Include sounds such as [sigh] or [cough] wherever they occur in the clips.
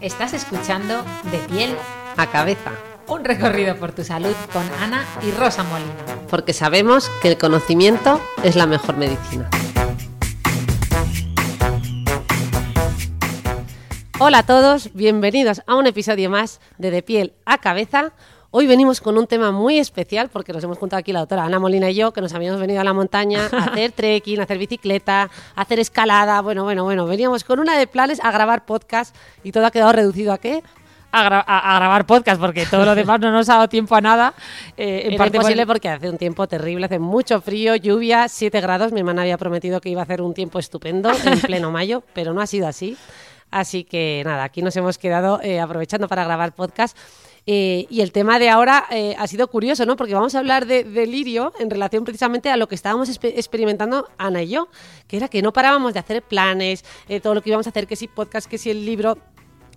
estás escuchando De piel a cabeza. Un recorrido por tu salud con Ana y Rosa Molina. Porque sabemos que el conocimiento es la mejor medicina. Hola a todos, bienvenidos a un episodio más de De piel a cabeza. Hoy venimos con un tema muy especial porque nos hemos juntado aquí la doctora Ana Molina y yo, que nos habíamos venido a la montaña a [laughs] hacer trekking, a hacer bicicleta, a hacer escalada. Bueno, bueno, bueno, veníamos con una de planes a grabar podcast y todo ha quedado reducido a qué? A, gra- a- a grabar podcast porque todo lo demás no nos ha dado tiempo a nada. Eh, en Era parte imposible por- porque hace un tiempo terrible, hace mucho frío, lluvia, 7 grados. Mi hermana había prometido que iba a hacer un tiempo estupendo en [laughs] pleno mayo, pero no ha sido así. Así que nada, aquí nos hemos quedado eh, aprovechando para grabar podcast. Eh, y el tema de ahora eh, ha sido curioso, ¿no? Porque vamos a hablar de delirio en relación precisamente a lo que estábamos experimentando Ana y yo, que era que no parábamos de hacer planes, eh, todo lo que íbamos a hacer, que si podcast, que si el libro,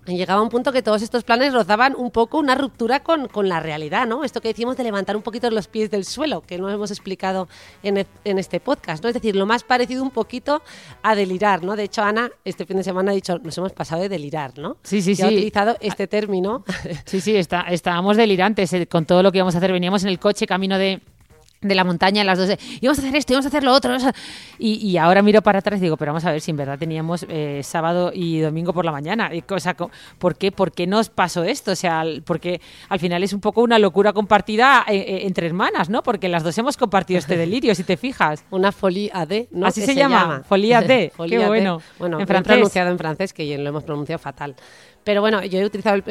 llegaba un punto que todos estos planes rozaban un poco una ruptura con, con la realidad, ¿no? Esto que decimos de levantar un poquito los pies del suelo, que no hemos explicado en, e- en este podcast, ¿no? Es decir, lo más parecido un poquito a delirar, ¿no? De hecho, Ana, este fin de semana ha dicho, nos hemos pasado de delirar, ¿no? Sí, sí, Y ha sí. utilizado este término. Sí, sí, está, estábamos delirantes eh, con todo lo que íbamos a hacer. Veníamos en el coche camino de, de la montaña las dos. de, íbamos a hacer esto, íbamos a hacer lo otro. vamos a-". Y, y ahora miro para atrás y digo, pero vamos a ver si en verdad teníamos eh, sábado y domingo por la mañana. Y cosa, co- ¿por, qué, ¿Por qué nos pasó esto? O sea, porque al final es un poco una locura compartida eh, eh, entre hermanas, ¿no? Porque las dos hemos compartido este delirio, si te fijas. [laughs] Una folie AD, ¿no? Así se llama, folie AD. [laughs] Folie Qué bueno. Bueno, En en francés. pronunciado en francés, que lo hemos pronunciado fatal. Pero bueno, yo he utilizado el,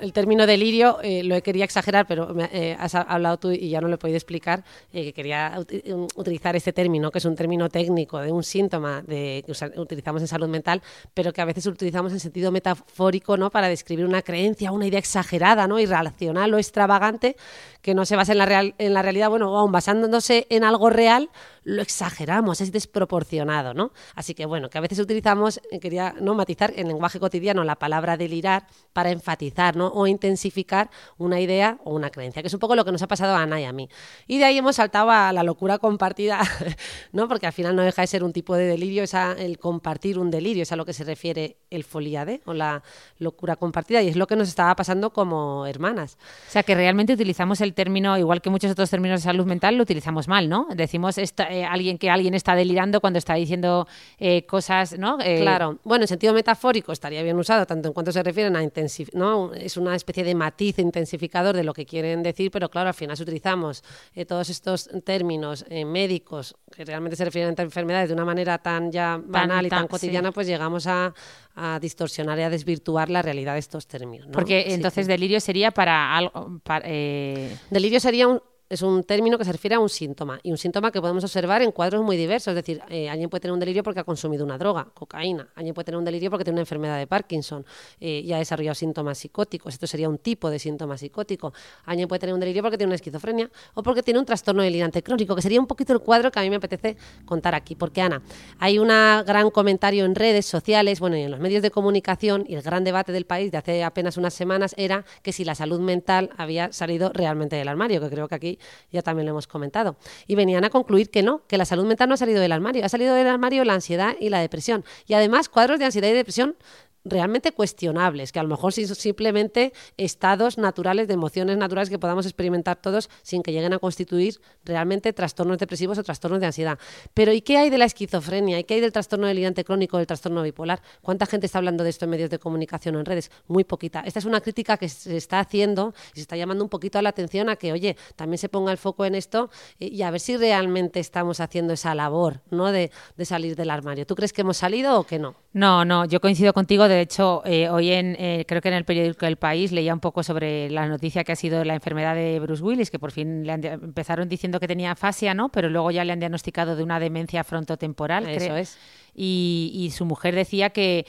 eh, término delirio, eh, lo quería exagerar, pero me, eh, has hablado tú y ya no lo he podido explicar, eh, que quería um, utilizar este término, que es un término técnico de un síntoma de, que usa- utilizamos en salud mental, pero que a veces utilizamos en sentido metafórico, ¿no? Para describir una creencia, una idea exagerada, ¿no? Irracional o extravagante, que no se basa en la, real, en la realidad, bueno, o aun basándose en algo real, lo exageramos, es desproporcionado, ¿no? Así que bueno, que a veces utilizamos, eh, quería no matizar en lenguaje cotidiano la palabra delirar para enfatizar, ¿no? O intensificar una idea o una creencia, que es un poco lo que nos ha pasado a Ana y a mí. Y de ahí hemos saltado a la locura compartida, [laughs] ¿no? Porque al final no deja de ser un tipo de delirio, es a- el compartir un delirio, es a lo que se refiere el foliade o la locura compartida, y es lo que nos estaba pasando como hermanas. O sea, que realmente utilizamos el término, igual que muchos otros términos de salud mental, lo utilizamos mal, ¿no? Decimos esta- eh, alguien que alguien está delirando cuando está diciendo eh, cosas, ¿no? Eh, Claro, bueno, en sentido metafórico estaría bien usado, tanto en cuanto se refieren a intensificar, ¿no? Es una especie de matiz intensificador de lo que quieren decir, pero claro, al final si utilizamos todos estos términos médicos que realmente se refieren a enfermedades de una manera tan ya banal y tan, tan- cotidiana, sí. pues llegamos a, a distorsionar y a desvirtuar la realidad de estos términos. ¿no? Porque entonces delirio sería para algo. para, Delirio sería un, es un término que se refiere a un síntoma y un síntoma que podemos observar en cuadros muy diversos. Es decir, eh, alguien puede tener un delirio porque ha consumido una droga, cocaína. Alguien puede tener un delirio porque tiene una enfermedad de Parkinson eh, y ha desarrollado síntomas psicóticos. Esto sería un tipo de síntoma psicótico. Alguien puede tener un delirio porque tiene una esquizofrenia o porque tiene un trastorno delirante crónico, que sería un poquito el cuadro que a mí me apetece contar aquí. Porque, Ana, hay un gran comentario en redes sociales, bueno, y en los medios de comunicación, y el gran debate del país de hace apenas unas semanas era que si la salud mental había salido realmente del armario, que creo que aquí ya también lo hemos comentado. Y venían a concluir que no, que la salud mental no ha salido del armario, ha salido del armario la ansiedad y la depresión. Y además, cuadros de ansiedad y depresión realmente cuestionables, que a lo mejor son simplemente estados naturales, de emociones naturales que podamos experimentar todos sin que lleguen a constituir realmente trastornos depresivos o trastornos de ansiedad. Pero ¿y qué hay de la esquizofrenia? ¿Y qué hay del trastorno delirante crónico, del trastorno bipolar? ¿Cuánta gente está hablando de esto en medios de comunicación o en redes? Muy poquita. Esta es una crítica que se está haciendo y se está llamando un poquito a la atención a que, oye, también se ponga el foco en esto y, y a ver si realmente estamos haciendo esa labor, ¿no? De, de salir del armario. ¿Tú crees que hemos salido o que no? No, no, yo coincido contigo. De hecho, eh, hoy en eh, creo que en el periódico El País leía un poco sobre la noticia que ha sido la enfermedad de Bruce Willis, que por fin le han, empezaron diciendo que tenía afasia, ¿no? Pero luego ya le han diagnosticado de una demencia frontotemporal. Eso es. Y, y, su mujer decía que,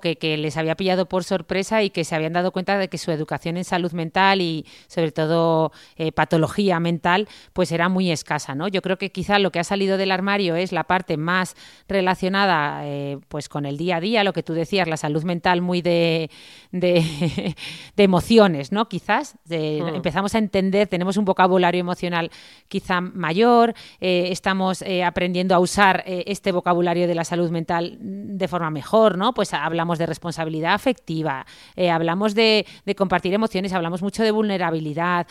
que, les había pillado por sorpresa y que se habían dado cuenta de que su educación en salud mental y sobre todo eh, patología mental pues era muy escasa. ¿no? Yo creo que quizá lo que ha salido del armario es la parte más relacionada eh, pues con el día a día, lo que tú decías, la salud mental muy de, de, [laughs] de emociones, ¿no? quizás. De, mm. Empezamos a entender, tenemos un vocabulario emocional quizá mayor, eh, estamos aprendiendo a usar este vocabulario de la salud mental de forma mejor, ¿no? Pues hablamos de responsabilidad afectiva, eh, hablamos de, de compartir emociones, hablamos mucho de vulnerabilidad,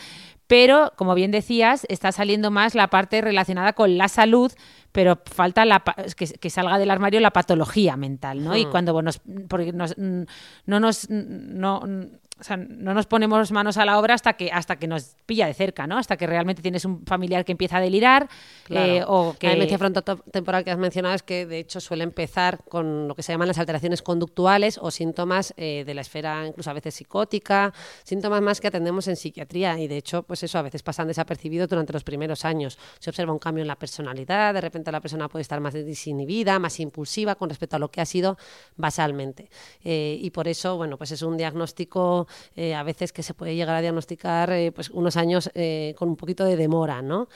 pero como bien decías, está saliendo más la parte relacionada con la salud, pero falta la, que, que, salga del armario la patología mental, ¿no? Hmm. Y cuando nos, porque nos, no nos no, o sea, no nos ponemos manos a la obra hasta que hasta que nos pilla de cerca, ¿no? Hasta que realmente tienes un familiar que empieza a delirar claro. eh, o que... La demencia frontotemporal que has mencionado es que, de hecho, suele empezar con lo que se llaman las alteraciones conductuales o síntomas eh, de la esfera, incluso a veces psicótica, síntomas más que atendemos en psiquiatría y, de hecho, pues eso, a veces pasan desapercibidos durante los primeros años. Se observa un cambio en la personalidad, de repente la persona puede estar más desinhibida, más impulsiva con respecto a lo que ha sido basalmente. Eh, y por eso, bueno, pues es un diagnóstico eh, a veces que se puede llegar a diagnosticar eh, pues unos años eh, con un poquito de demora, ¿no?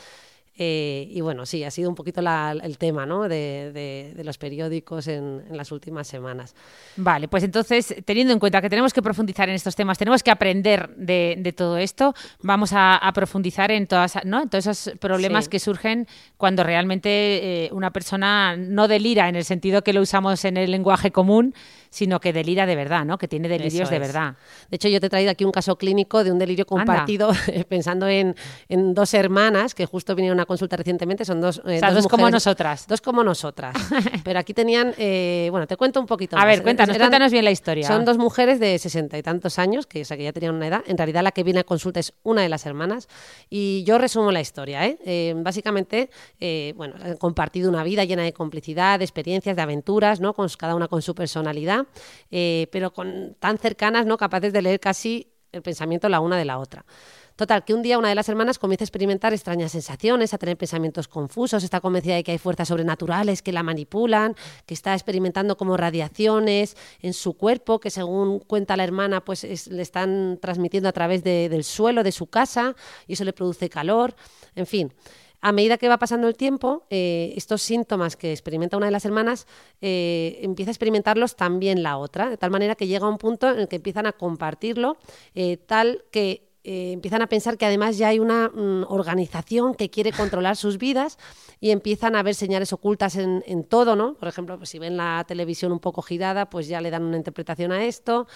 Eh, y bueno, sí, ha sido un poquito la, el tema ¿no? de, de, de los periódicos en, en, las últimas semanas. Vale, pues entonces, teniendo en cuenta que tenemos que profundizar en estos temas, tenemos que aprender de, de todo esto, vamos a, a, profundizar en, todas, ¿no? en todos esos problemas sí. que surgen cuando realmente eh, una persona no delira en el sentido que lo usamos en el lenguaje común, sino que delira de verdad, ¿no? que tiene delirios Eso de es. verdad. De hecho, yo te he traído aquí un caso clínico de un delirio compartido [laughs] pensando en, en, dos hermanas que justo vinieron a consulta recientemente, son dos, eh, o sea, dos, dos mujeres, como nosotras. Dos como nosotras. [laughs] Pero aquí tenían, eh, bueno, te cuento un poquito A más. ver, cuéntanos, Eran, cuéntanos bien la historia. Son dos mujeres de sesenta y tantos años, que, o sea, que ya tenían una edad. En realidad la que viene a consulta es una de las hermanas. Y yo resumo la historia. ¿eh? eh básicamente, eh, bueno, han compartido una vida llena de complicidad, de experiencias, de aventuras, ¿no? Con, cada una con su personalidad. Eh, pero tan cercanas, ¿no? capaces de leer casi el pensamiento la una de la otra. Total, que un día una de las hermanas comienza a experimentar extrañas sensaciones, a tener pensamientos confusos, está convencida de que hay fuerzas sobrenaturales que la manipulan, que está experimentando como radiaciones en su cuerpo, que según cuenta la hermana, pues es, le están transmitiendo a través de, del suelo de su casa y eso le produce calor, en fin. A medida que va pasando el tiempo, eh, estos síntomas que experimenta una de las hermanas eh, empieza a experimentarlos también la otra, de tal manera que llega un punto en el que empiezan a compartirlo, eh, tal que empiezan a pensar que además ya hay una mm, organización que quiere controlar sus vidas y empiezan a ver señales ocultas en, todo, ¿no? Por ejemplo, pues si ven la televisión un poco girada, pues ya le dan una interpretación a esto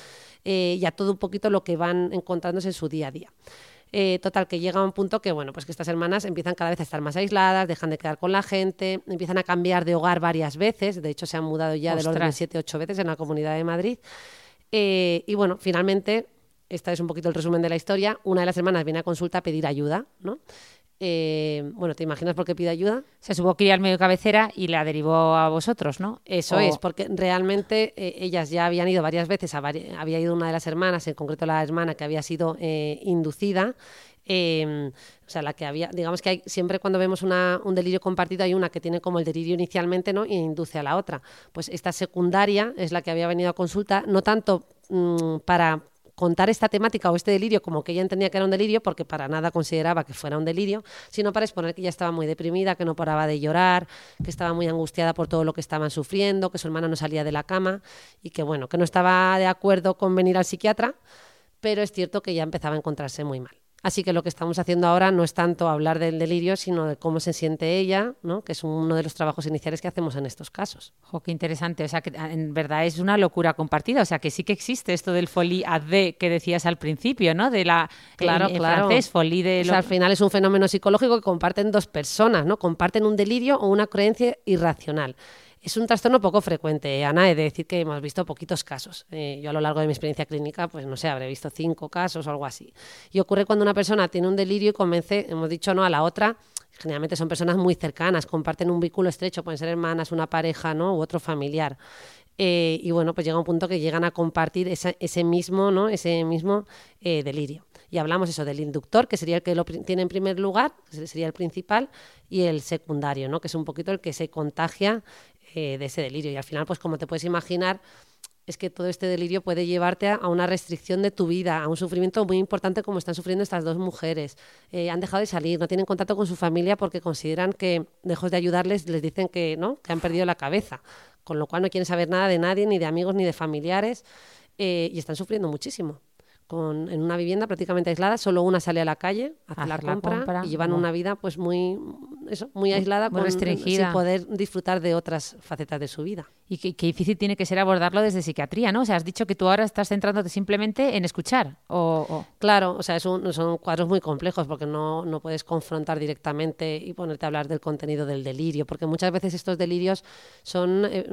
y a todo un poquito lo que van encontrándose en su día a día. Eh, total, que llega a un punto que, bueno, pues que estas hermanas empiezan cada vez a estar más aisladas, dejan de quedar con la gente, empiezan a cambiar de hogar varias veces, de hecho se han mudado ya Ostras. de 7, 8 veces en la Comunidad de Madrid. Eh, y bueno, finalmente, esta es un poquito el resumen de la historia, una de las hermanas viene a consulta a pedir ayuda, ¿no? Eh, bueno, ¿te imaginas por qué pide ayuda? Se supo que iba al medio cabecera y la derivó a vosotros, ¿no? Eso o... es, porque realmente eh, ellas ya habían ido varias veces, vari había ido una de las hermanas, en concreto la hermana que había sido eh, inducida, eh, o sea, la que había, digamos que hay, siempre cuando vemos una, un delirio compartido hay una que tiene como el delirio inicialmente, ¿no? Y induce a la otra. Pues esta secundaria es la que había venido a consulta, no tanto mmm, para contar esta temática o este delirio como que ella entendía que era un delirio, porque para nada consideraba que fuera un delirio, sino para exponer que ella estaba muy deprimida, que no paraba de llorar, que estaba muy angustiada por todo lo que estaban sufriendo, que su hermana no salía de la cama y que bueno, que no estaba de acuerdo con venir al psiquiatra, pero es cierto que ya empezaba a encontrarse muy mal. Así que lo que estamos haciendo ahora no es tanto hablar del delirio, sino de cómo se siente ella, ¿no? que es uno de los trabajos iniciales que hacemos en estos casos. Jo, qué interesante. O sea, que en verdad es una locura compartida. O sea, que sí que existe esto del folie deux que decías al principio, ¿no? De la claro, en, claro. francés, folie de. O sea, al final es un fenómeno psicológico que comparten dos personas, ¿no? Comparten un delirio o una creencia irracional. Es un trastorno poco frecuente, Ana, he de decir que hemos visto poquitos casos. Eh, yo a lo largo de mi experiencia clínica, pues no sé, habré visto cinco casos o algo así. Y ocurre cuando una persona tiene un delirio y convence, hemos dicho no, a la otra, generalmente son personas muy cercanas, comparten un vínculo estrecho, pueden ser hermanas, una pareja, ¿no? U otro familiar. Eh, y bueno, pues llega un punto que llegan a compartir ese mismo, ¿no? Ese mismo eh, delirio. Y hablamos eso del inductor, que sería el que lo tiene en primer lugar, que sería el principal, y el secundario, ¿no? Que es un poquito el que se contagia eh, de ese delirio. Y al final, pues como te puedes imaginar, es que todo este delirio puede llevarte a, a una restricción de tu vida, a un sufrimiento muy importante como están sufriendo estas dos mujeres. Eh, han dejado de salir, no tienen contacto con su familia porque consideran que, lejos de ayudarles, les dicen que, ¿no? que han perdido la cabeza. Con lo cual no quieren saber nada de nadie, ni de amigos, ni de familiares, eh, y están sufriendo muchísimo. Con, en una vivienda prácticamente aislada, solo una sale a la calle, hace Hacer la la compra, y llevan una vida pues muy, eso, muy aislada, muy con- restringida. sin poder disfrutar de otras facetas de su vida. Y qué, qué difícil tiene que ser abordarlo desde psiquiatría, ¿no? O sea, has dicho que tú ahora estás centrándote simplemente en escuchar. O, o- Claro, o sea, es un- son cuadros muy complejos porque no, no puedes confrontar directamente y ponerte a hablar del contenido del delirio, porque muchas veces estos delirios son, eh,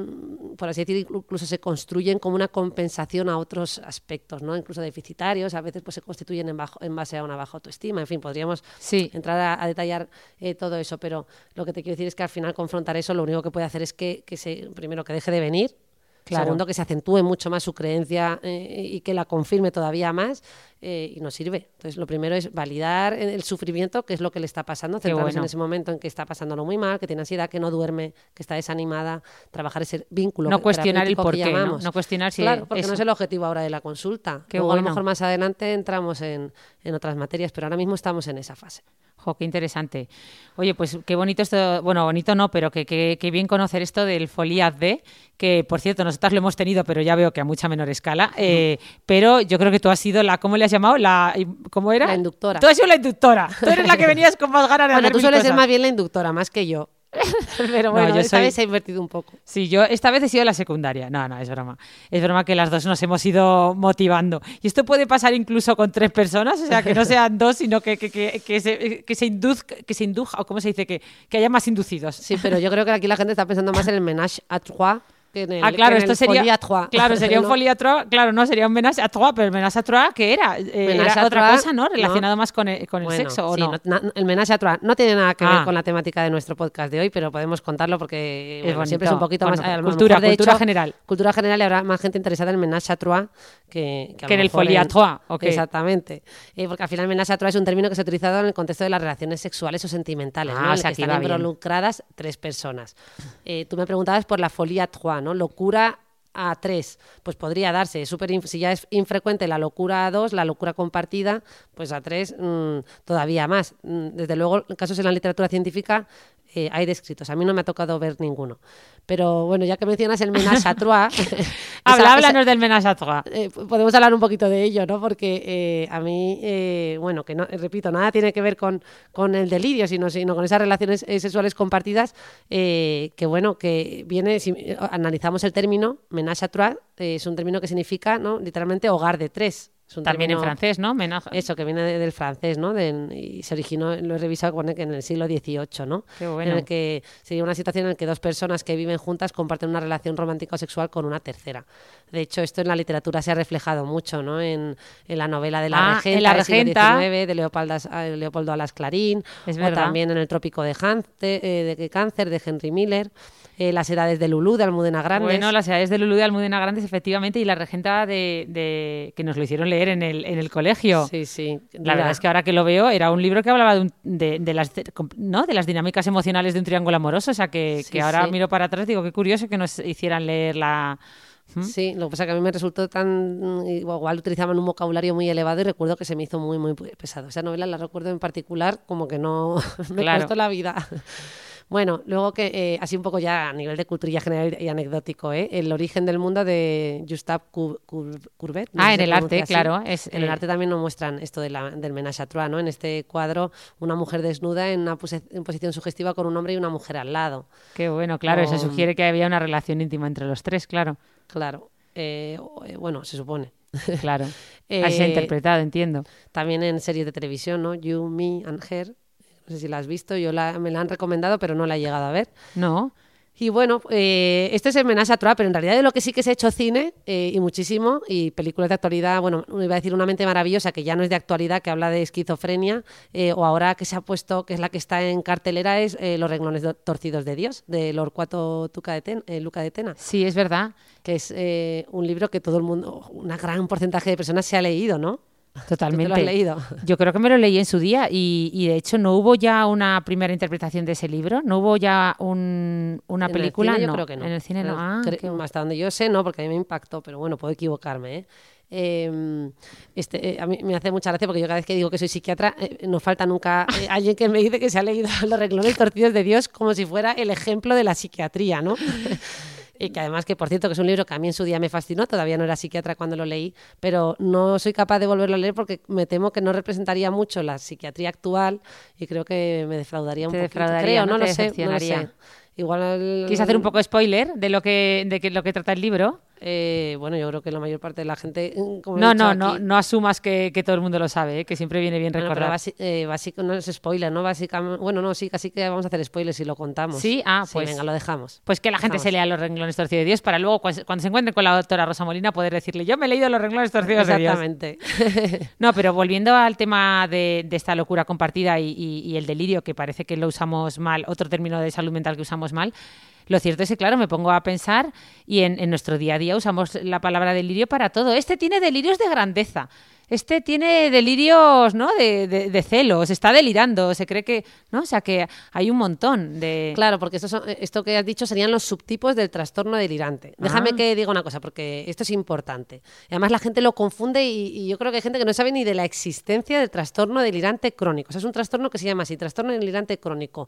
por así decir, incluso se construyen como una compensación a otros aspectos, ¿no? Incluso deficitarios, a veces pues se constituyen en, bajo, en base a una baja autoestima, en fin, podríamos Sí. entrar a, a detallar eh, todo eso, pero lo que te quiero decir es que al final confrontar eso lo único que puede hacer es que, que se, primero que deje de venir, Claro. segundo que se acentúe mucho más su creencia eh, y que la confirme todavía más eh, y no sirve. Entonces lo primero es validar el sufrimiento, que es lo que le está pasando, bueno. en ese momento en que está pasándolo muy mal, que tiene ansiedad, que no duerme, que está desanimada, trabajar ese vínculo No cuestionar el terapéutico que porqué, ¿no? No cuestionar si Claro, porque eso. no es el objetivo ahora de la consulta. Qué Luego a lo mejor más adelante entramos en, en otras materias, pero ahora mismo estamos en esa fase. Jo, qué interesante. Oye, pues qué bonito esto, bueno, bonito no, pero que, que- que bien conocer esto del Foliaz D, que por cierto, nosotras lo hemos tenido, pero ya veo que a mucha menor escala. eh, pero yo creo que tú has sido la, ¿cómo le has llamado? La, ¿Cómo era? La inductora. Tú has sido la inductora. Tú eres la que venías con más ganas de Bueno, hacer tú sueles ser más bien la inductora, más que yo. [laughs] Pero No, bueno, yo esta soy- vez se ha invertido un poco. Sí, yo esta vez he sido la secundaria. No, no, es broma. Es broma que las dos nos hemos ido motivando. Y esto puede pasar incluso con tres personas, o sea, que no sean dos, sino que, que, que, que se, que se induzca, que se induja, o cómo se dice, que, que haya más inducidos. Sí, pero yo creo que aquí la gente está pensando más en el menage à trois que en el, ah, claro, que en esto el sería. trois. Claro, sería un [laughs] à trois. Claro, no, sería un menage à trois, pero el menage à trois, ¿qué era? Eh, era otra trois, cosa, ¿no? no. Relacionado más con el, con el Bueno, sexo, ¿o sí, no? na- el menage à trois no tiene nada que Ah. ver con la temática de nuestro podcast de hoy, pero podemos contarlo porque Es bueno, bonito. siempre es un poquito Bueno, más... a cultura, mejor, cultura hecho, general. Cultura general y habrá más gente interesada en menage à trois que, a Que en el à trois. Exactamente. Eh, porque al final menage à trois es un término que se ha utilizado en el contexto de las relaciones sexuales o sentimentales, Ah, ¿no? o sea, el que están involucradas tres personas. Eh, tú me preguntabas por la folie à Locura a tres, pues podría darse. Si ya es infrecuente la locura a dos, la locura compartida, pues a tres mm, todavía más. Mm, Desde luego, casos en la literatura científica eh, hay descritos. A mí no me ha tocado ver ninguno. Pero bueno, ya que mencionas el menage à trois, [laughs] [laughs] esa- Habla, esa- háblanos del menage à trois. eh, podemos hablar un poquito de ello, ¿no? Porque eh, a mí, bueno, que no, repito, nada tiene que ver con, con el delirio, sino, sino con esas relaciones sexuales compartidas, que bueno, que viene, si analizamos el término, menage à trois, es un término que significa, ¿no? Literalmente hogar de tres. Es un También en francés, ¿no? Eso, que viene de- del francés, ¿no? De- y se originó, lo he revisado, pone que en el siglo XVIII, ¿no? Qué bueno. En el que sería una situación en la que dos personas que viven juntas comparten una relación romántica o sexual con una tercera. De hecho, esto en la literatura se ha reflejado mucho, ¿no? En, en la novela de la Ah, regenta, en La del siglo. XIX, de Leopoldo, Leopoldo Alas Clarín, Es o también en El trópico de, Hans- eh, de Cáncer, de Henry Miller, eh, Las edades de Lulú, de Almudena Grandes. Bueno, las edades de Lulú de Almudena Grandes, efectivamente, y la regenta de, de- que nos lo hicieron leer en el, en el colegio. Sí, sí. La verdad es que ahora que lo veo, era un libro que hablaba de, un- de- de las, ¿no? de las dinámicas emocionales de un triángulo amoroso. O sea, que, Sí, que ahora sí. miro para atrás digo, qué curioso que nos hicieran leer la... ¿Mm? Sí, lo que pasa es que a mí me resultó tan. Igual utilizaban un vocabulario muy elevado y recuerdo que se me hizo muy, muy pesado. Esa novela la recuerdo en particular como que no. [laughs] me Claro. costó la vida. Bueno, luego que, eh, así un poco ya a nivel de cultura general y anecdótico, ¿eh? El origen del mundo de Gustave Cou- Cou- Courbet. no Ah, en se el arte, así. claro, es, en el eh, arte también nos muestran esto de la- del menage à trois, ¿no? En este cuadro, una mujer desnuda en una pose- en posición sugestiva con un hombre y una mujer al lado. Qué bueno, claro, eso Um, sugiere que había una relación íntima entre los tres, claro. Claro. Eh, eh, bueno, se supone. Claro. [laughs] Así se ha Eh, interpretado, entiendo. También en series de televisión, ¿no? You, Me and Her. No sé si la has visto, yo la- me la han recomendado, pero no la he llegado a ver. No. Y bueno, eh, esto es el menaje a pero en realidad de lo que sí que se ha hecho cine, eh, y muchísimo, y películas de actualidad, bueno, iba a decir una mente maravillosa, que ya no es de actualidad, que habla de esquizofrenia, eh, o ahora que se ha puesto, que es la que está en cartelera, es eh, Los renglones do- torcidos de Dios, de Lorcuato Tuca de Ten- eh, Luca de Tena, Sí, es verdad. que es un libro que todo el mundo, una gran porcentaje de personas se ha leído, ¿no? Totalmente. ¿Tú te lo has leído? Yo creo que me lo leí en su día y, y, de hecho no hubo ya una primera interpretación de ese libro, no hubo ya un- una En el película, cine yo no. creo que no. En el cine no. Ah, hasta donde yo sé, no, porque a mí me impactó, pero bueno, puedo equivocarme. ¿eh? Eh, este, eh, a mí me hace mucha gracia porque yo cada vez que digo que soy psiquiatra, eh, no falta nunca eh, [laughs] alguien que me dice que se ha leído [laughs] Los renglones torcidos de Dios como si fuera el ejemplo de la psiquiatría, ¿no? Y que además, que por cierto, que es un libro que a mí en su día me fascinó, todavía no era psiquiatra cuando lo leí, pero no soy capaz de volverlo a leer porque me temo que no representaría mucho la psiquiatría actual y creo que me defraudaría un Te poquito. defraudaría, creo, ¿no? no, Te lo sé, no lo sé. decepcionaría. Igual ¿Quieres hacer un poco spoiler de lo que, de que, lo que trata el libro? Eh, bueno, yo creo que la mayor parte de la gente. mm, como No, no, no, aquí- no asumas que, que todo el mundo lo sabe, ¿eh? que siempre viene bien Bueno, recordar. basi- eh, no es spoiler, ¿no? Básicamente, bueno, no, sí, casi que vamos a hacer spoilers si lo contamos. Sí, ah, pues- venga, lo dejamos. Pues que la gente Dejamos. se lea los renglones torcidos de Dios para luego, cuando, cuando se encuentre con la doctora Rosa Molina, poder decirle, yo me he leído los renglones torcidos de Dios. Exactamente. [laughs] [laughs] No, pero volviendo al tema de, de esta locura compartida y, y- y el delirio, que parece que lo usamos mal, otro término de salud mental que usamos mal, lo cierto es que, claro, me pongo a pensar y en, en nuestro día a día usamos la palabra delirio para todo. Este tiene delirios de grandeza. Este tiene delirios, ¿no? De, de- de celos, está delirando, se cree que, ¿no? O sea que hay un montón de... Claro, porque esto, son- esto que has dicho serían los subtipos del trastorno delirante. Déjame Ah. que diga una cosa, porque esto es importante. Además, la gente lo confunde y, y yo creo que hay gente que no sabe ni de la existencia del trastorno delirante crónico. O sea, es un trastorno que se llama así, trastorno delirante crónico,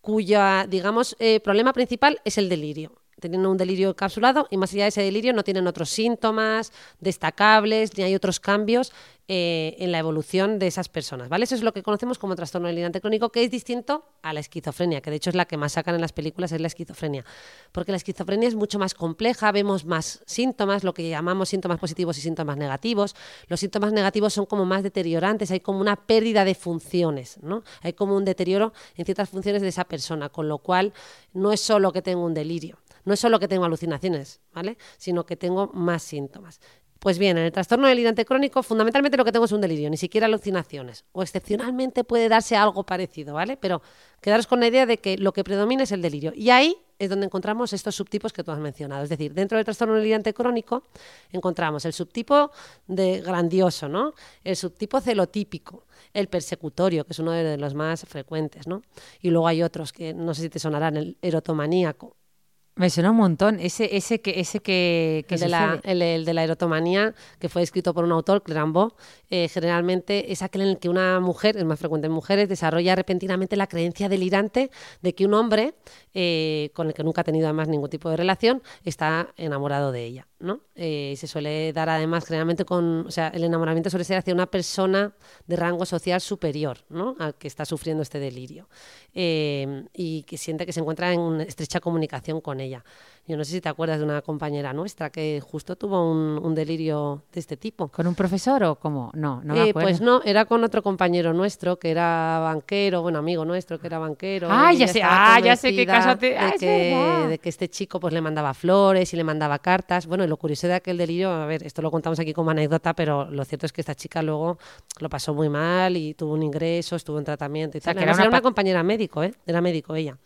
cuya, digamos, eh, problema principal es el delirio. Tienen un delirio encapsulado y más allá de ese delirio no tienen otros síntomas destacables ni hay otros cambios eh, en la evolución de esas personas, ¿vale? Eso es lo que conocemos como trastorno delirante crónico, que es distinto a la esquizofrenia, que de hecho es la que más sacan en las películas, es la esquizofrenia. Porque la esquizofrenia es mucho más compleja, vemos más síntomas, lo que llamamos síntomas positivos y síntomas negativos. Los síntomas negativos son como más deteriorantes, hay como una pérdida de funciones, ¿no? Hay como un deterioro en ciertas funciones de esa persona, con lo cual no es solo que tengo un delirio, no es solo que tengo alucinaciones, ¿vale? Sino que tengo más síntomas. Pues bien, en el trastorno delirante crónico, fundamentalmente lo que tengo es un delirio, ni siquiera alucinaciones. O excepcionalmente puede darse algo parecido, ¿vale? Pero quedaros con la idea de que lo que predomina es el delirio. Y ahí es donde encontramos estos subtipos que tú has mencionado. Es decir, dentro del trastorno delirante crónico encontramos el subtipo de grandioso, ¿no? El subtipo celotípico, el persecutorio, que es uno de los más frecuentes, ¿no? Y luego hay otros que no sé si te sonarán, el erotomaníaco, Me suena un montón. Ese, ese que, ese que, que el de, la, el, el de la erotomanía, que fue escrito por un autor, Clerambault, eh, generalmente es aquel en el que una mujer, es más frecuente en mujeres, desarrolla repentinamente la creencia delirante de que un hombre, eh, con el que nunca ha tenido además ningún tipo de relación, está enamorado de ella. ¿No? Eh, se suele dar además generalmente con, o sea, el enamoramiento suele ser hacia una persona de rango social superior, ¿no? Al que está sufriendo este delirio eh, y que siente que se encuentra en una estrecha comunicación con ella. Yo no sé si te acuerdas de una compañera nuestra que justo tuvo un, un delirio de este tipo. ¿Con un profesor o cómo? No, no me Eh, acuerdo. pues no, era con otro compañero nuestro que era banquero, bueno, amigo nuestro que era banquero. Ah, ya sé, ah, ya sé qué caso te- ah, de es que, de que este chico pues le mandaba flores y le mandaba cartas. Bueno, y lo curioso de aquel delirio, a ver, esto lo contamos aquí como anécdota, pero lo cierto es que esta chica luego lo pasó muy mal y tuvo un ingreso, estuvo en tratamiento y sea, tal. que era una era una pa- compañera médico, ¿eh? Era médico ella.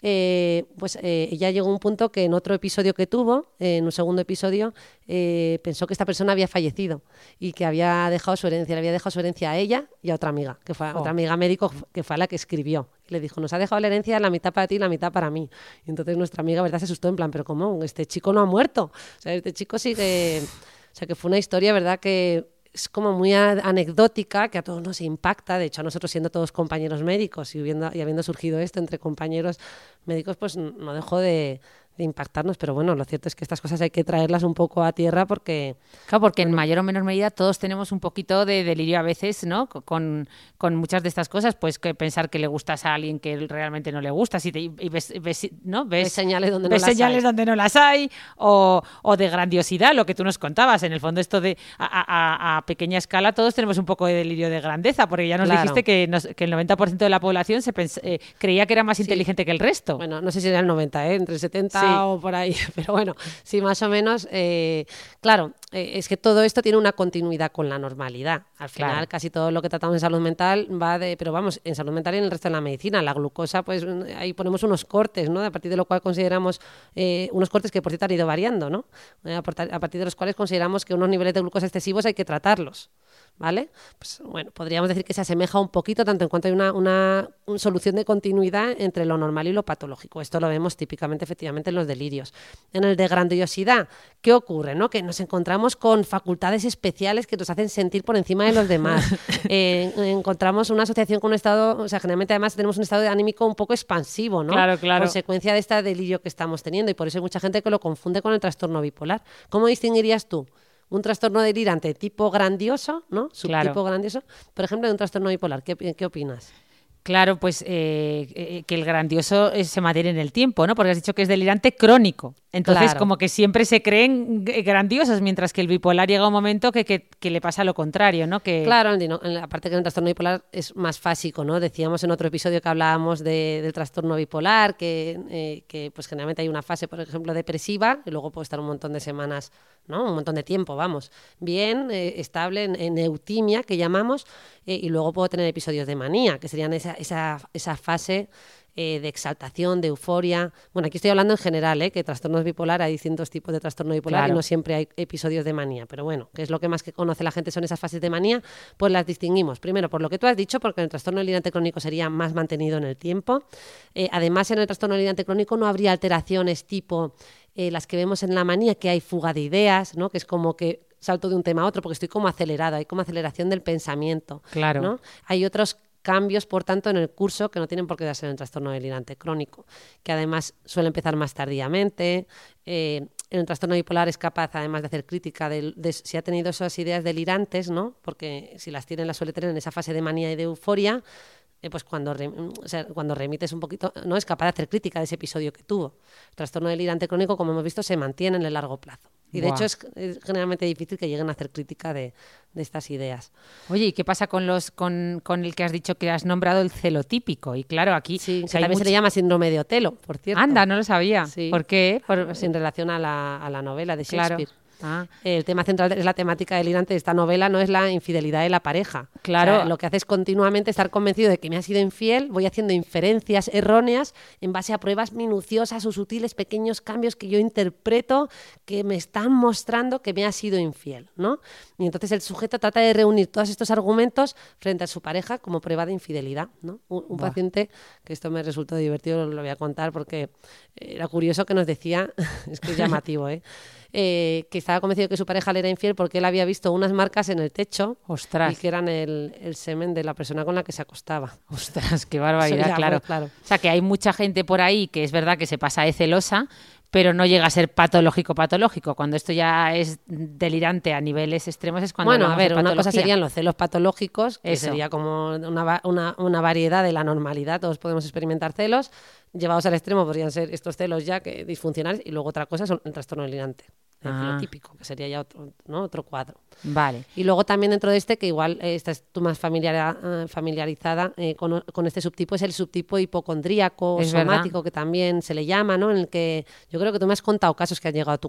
Eh, pues eh, ya llegó un punto que en otro episodio que tuvo, eh, en un segundo episodio, eh, pensó que esta persona había fallecido y que había dejado su herencia, le había dejado su herencia a ella y a otra amiga, que fue a Oh. otra amiga médico que fue a la que escribió. Le dijo, nos ha dejado la herencia la mitad para ti y la mitad para mí. Y entonces nuestra amiga, ¿verdad? Se asustó en plan, pero ¿cómo? Este chico no ha muerto. Este chico sigue... O sea, que fue una historia, ¿verdad? Que es como muy anecdótica, que a todos nos impacta. De hecho, a nosotros siendo todos compañeros médicos y, viendo, y habiendo surgido esto entre compañeros médicos, pues no dejó de, de impactarnos, pero bueno, lo cierto es que estas cosas hay que traerlas un poco a tierra porque... Claro, porque en mayor o menor medida todos tenemos un poquito de delirio a veces, ¿no? Con, con muchas de estas cosas, pues que pensar que le gustas a alguien que realmente no le gusta, si te, y ves, ves, ¿no? ves, señales donde ves no las señales hay. donde no las hay, o, o de grandiosidad, lo que tú nos contabas, en el fondo esto de a, a- a pequeña escala todos tenemos un poco de delirio de grandeza, porque ya nos Claro. dijiste que, nos- que el 90% de la población se eh, creía que era más inteligente que el resto. Bueno, no sé si era el 90, ¿eh? entre el 70 Sí. O por ahí, [laughs] pero bueno, sí, más o menos. eh, claro, eh, es que todo esto tiene una continuidad con la normalidad. Al final, Claro. casi todo lo que tratamos en salud mental va de, pero vamos, en salud mental y en el resto de la medicina. La glucosa, pues ahí ponemos unos cortes, ¿no? A partir de lo cual consideramos eh, unos cortes que por cierto han ido variando, ¿no? A partir de los cuales consideramos que unos niveles de glucosa excesivos hay que tratarlos. ¿Vale? Pues bueno, podríamos decir que se asemeja un poquito tanto en cuanto hay una, una, una solución de continuidad entre lo normal y lo patológico. Esto lo vemos típicamente, efectivamente, en los delirios. En el de grandiosidad, ¿qué ocurre? No? Que nos encontramos con facultades especiales que nos hacen sentir por encima de los demás. [laughs] Eh, encontramos una asociación con un estado, o sea, generalmente además tenemos un estado de anímico un poco expansivo, ¿no? Claro, claro. Consecuencia de este delirio que estamos teniendo y por eso hay mucha gente que lo confunde con el trastorno bipolar. ¿Cómo distinguirías tú? Un trastorno delirante tipo grandioso, ¿no? Claro. Subtipo grandioso, por ejemplo, de un trastorno bipolar. ¿Qué, qué opinas? Claro, pues eh, eh, que el grandioso eh, se mantiene en el tiempo, ¿no? Porque has dicho que es delirante crónico. Entonces, Claro. como que siempre se creen g- grandiosos, mientras que el bipolar llega un momento que, que- que le pasa lo contrario, ¿no? Que, Claro, en dino- en la parte que en el trastorno bipolar es más fásico, ¿no? Decíamos en otro episodio que hablábamos de- del trastorno bipolar, que, eh, que pues generalmente hay una fase, por ejemplo, depresiva, y luego puede estar un montón de semanas, ¿no? Un montón de tiempo, vamos, bien, eh, estable en, en eutimia, que llamamos, eh, y luego puedo tener episodios de manía, que serían esa, esa, esa fase eh, de exaltación, de euforia. Bueno, aquí estoy hablando en general, ¿eh? que trastornos bipolar, hay distintos tipos de trastorno bipolar Claro. y no siempre hay episodios de manía. Pero bueno, que es lo que más que conoce la gente son esas fases de manía, pues las distinguimos. Primero, por lo que tú has dicho, porque en el trastorno delirante crónico sería más mantenido en el tiempo. Eh, además, en el trastorno delirante crónico no habría alteraciones tipo eh, las que vemos en la manía, que hay fuga de ideas, ¿no? que es como que salto de un tema a otro porque estoy como acelerado, hay como aceleración del pensamiento. Claro. ¿no? Hay otros cambios, por tanto, en el curso que no tienen por qué darse en el trastorno delirante crónico, que además suele empezar más tardíamente. eh, en el trastorno bipolar es capaz, además de hacer crítica de, si ha tenido esas ideas delirantes, ¿no? Porque si las tiene, las suele tener en esa fase de manía y de euforia. eh, pues cuando, re- o sea, cuando remites un poquito, no es capaz de hacer crítica de ese episodio que tuvo. El trastorno delirante crónico, como hemos visto, se mantiene en el largo plazo. Y de Buah. hecho es, es generalmente difícil que lleguen a hacer crítica de, de estas ideas. Oye, ¿y qué pasa con los con, con el que has dicho que has nombrado el celotípico? Y claro, aquí Sí, o que sea, hay también se le llama síndrome de Otelo, por cierto. Anda, no lo sabía. Sí. ¿Por qué? Por- en relación a la, a la novela de Claro. Ah. El tema central es la temática delirante de esta novela, no es la infidelidad de la pareja. Claro. O sea, lo que hace es continuamente estar convencido de que me ha sido infiel, voy haciendo inferencias erróneas en base a pruebas minuciosas o sutiles, pequeños cambios que yo interpreto que me están mostrando que me ha sido infiel, ¿no? Y entonces el sujeto trata de reunir todos estos argumentos frente a su pareja como prueba de infidelidad, ¿no? Un, un paciente, que esto me resultó divertido, lo voy a contar porque era curioso que nos decía, [laughs] es que es llamativo, ¿eh? Eh, que estaba convencido de que su pareja le era infiel porque él había visto unas marcas en el techo Ostras. y que eran el, el semen de la persona con la que se acostaba. Ostras, qué barbaridad, claro. claro. O sea, que hay mucha gente por ahí que es verdad que se pasa de celosa, pero no llega a ser patológico patológico. Cuando esto ya es delirante a niveles extremos es cuando bueno, a ver, una cosa serían los celos patológicos, que Eso. sería como una, una, una variedad de la normalidad, todos podemos experimentar celos, llevados al extremo podrían ser estos celos ya que disfuncionales, y luego otra cosa son el trastorno delirante, el Ah. típico, que sería ya otro, ¿no? otro cuadro. Vale. Y luego también dentro de este, que igual eh, estás tú más familiar, eh, familiarizada eh, con, con este subtipo, es el subtipo hipocondríaco o Es verdad. somático, que también se le llama, ¿no? En el que yo creo que tú me has contado casos que han llegado a tu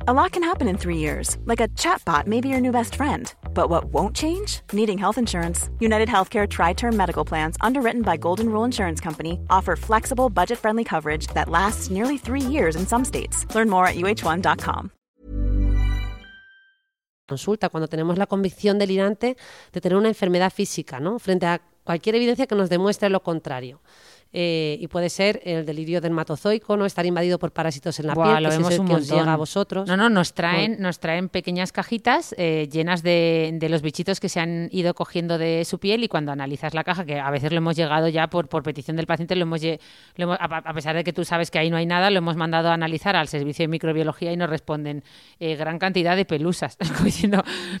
A lot can happen in three years, like a chatbot may be your new best friend. But what won't change? Needing health insurance. United Healthcare Tri Term Medical Plans, underwritten by Golden Rule Insurance Company, offer flexible, budget friendly coverage that lasts nearly three years in some states. Learn more at uh1.com. Consulta cuando tenemos la convicción delirante de tener una enfermedad física, ¿no? Frente a cualquier evidencia que nos demuestre lo contrario. Eh, y puede ser el delirio dermatozoico, no estar invadido por parásitos en la piel, lo que es vemos ese un que os llega a vosotros. No, no, nos traen, nos traen pequeñas cajitas eh, llenas de, de los bichitos que se han ido cogiendo de su piel y cuando analizas la caja, que a veces lo hemos llegado ya por, por petición del paciente, lo hemos, lo hemos- a, a pesar de que tú sabes que ahí no hay nada, lo hemos mandado a analizar al servicio de microbiología y nos responden eh, gran cantidad de pelusas. [laughs]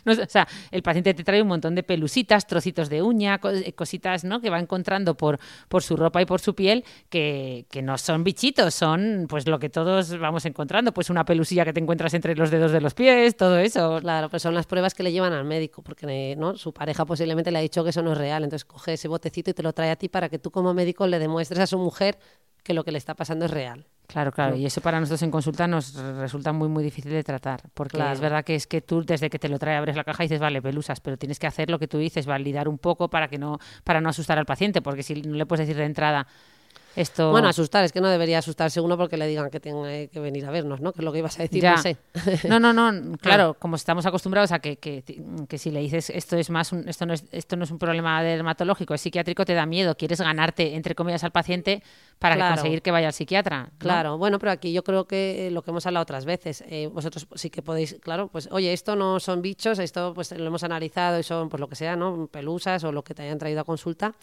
No o sea, el paciente te trae un montón de pelusitas, trocitos de uña, eh, cositas ¿no? que va encontrando por, por su ropa y por su piel que, que no son bichitos, son pues lo que todos vamos encontrando, pues una pelusilla que te encuentras entre los dedos de los pies, todo eso. Claro, pues son las pruebas que le llevan al médico, porque ¿no? su pareja posiblemente le ha dicho que eso no es real. Entonces coge ese botecito y te lo trae a ti para que tú como médico le demuestres a su mujer que lo que le está pasando es real. Claro, claro, y eso para nosotros en consulta nos resulta muy, muy difícil de tratar, porque Claro. es verdad que es que tú desde que te lo trae abres la caja y dices, vale, pelusas, pero tienes que hacer lo que tú dices, validar un poco para que no, para no asustar al paciente, porque si no le puedes decir de entrada esto... Bueno, asustar, es que no debería asustarse uno porque le digan que tiene que venir a vernos, ¿no? Que es lo que ibas a decir, Ya. no sé. [laughs] No, no, no, claro, como estamos acostumbrados a que, que, que si le dices esto es más un- esto no es esto no es un problema dermatológico, es psiquiátrico, te da miedo, quieres ganarte entre comillas al paciente para Claro. conseguir que vaya al psiquiatra. ¿no? Claro, bueno, pero aquí yo creo que lo que hemos hablado otras veces, eh, vosotros sí que podéis, claro, pues oye, esto no son bichos, esto pues lo hemos analizado y son pues lo que sea, ¿no? Pelusas o lo que te hayan traído a consulta.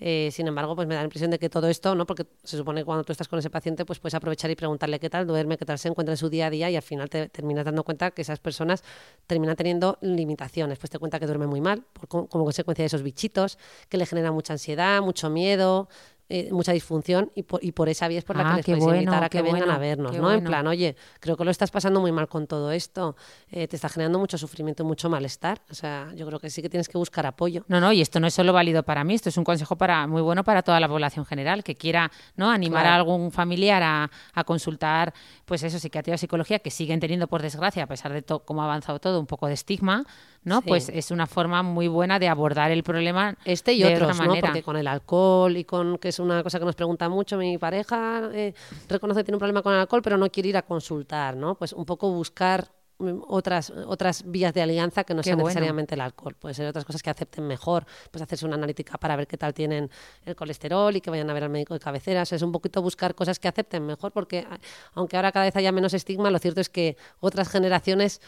Eh, sin embargo, pues me da la impresión de que todo esto, ¿no? Porque se supone que cuando tú estás con ese paciente, pues puedes aprovechar y preguntarle qué tal duerme, qué tal se encuentra en su día a día y al final te terminas dando cuenta que esas personas terminan teniendo limitaciones. Pues te cuenta que duerme muy mal por, co- como consecuencia de esos bichitos, que le genera mucha ansiedad, mucho miedo, eh, mucha disfunción y por, y por esa vía es por la Ah, que les qué podéis bueno, invitar a que vengan bueno, a vernos, ¿no? En plan, oye, creo que lo estás pasando muy mal con todo esto, eh, te está generando mucho sufrimiento, mucho malestar. O sea, yo creo que sí que tienes que buscar apoyo. No, no, y esto no es solo válido para mí, esto es un consejo para muy bueno para toda la población general que quiera no animar Claro. a algún familiar a, a consultar, pues eso, psiquiatría o psicología, que siguen teniendo, por desgracia, a pesar de cómo ha avanzado todo, un poco de estigma, ¿no? Sí. Pues es una forma muy buena de abordar el problema Este y de otros, otra ¿no? manera. Porque con el alcohol y con, que es una cosa que nos pregunta mucho, mi pareja eh, reconoce que tiene un problema con el alcohol, pero no quiere ir a consultar, ¿no? Pues un poco buscar mm, otras otras vías de alianza que no sean bueno. necesariamente el alcohol. Puede ser otras cosas que acepten mejor, pues hacerse una analítica para ver qué tal tienen el colesterol y que vayan a ver al médico de cabecera. O sea, es un poquito buscar cosas que acepten mejor, porque aunque ahora cada vez haya menos estigma, lo cierto es que otras generaciones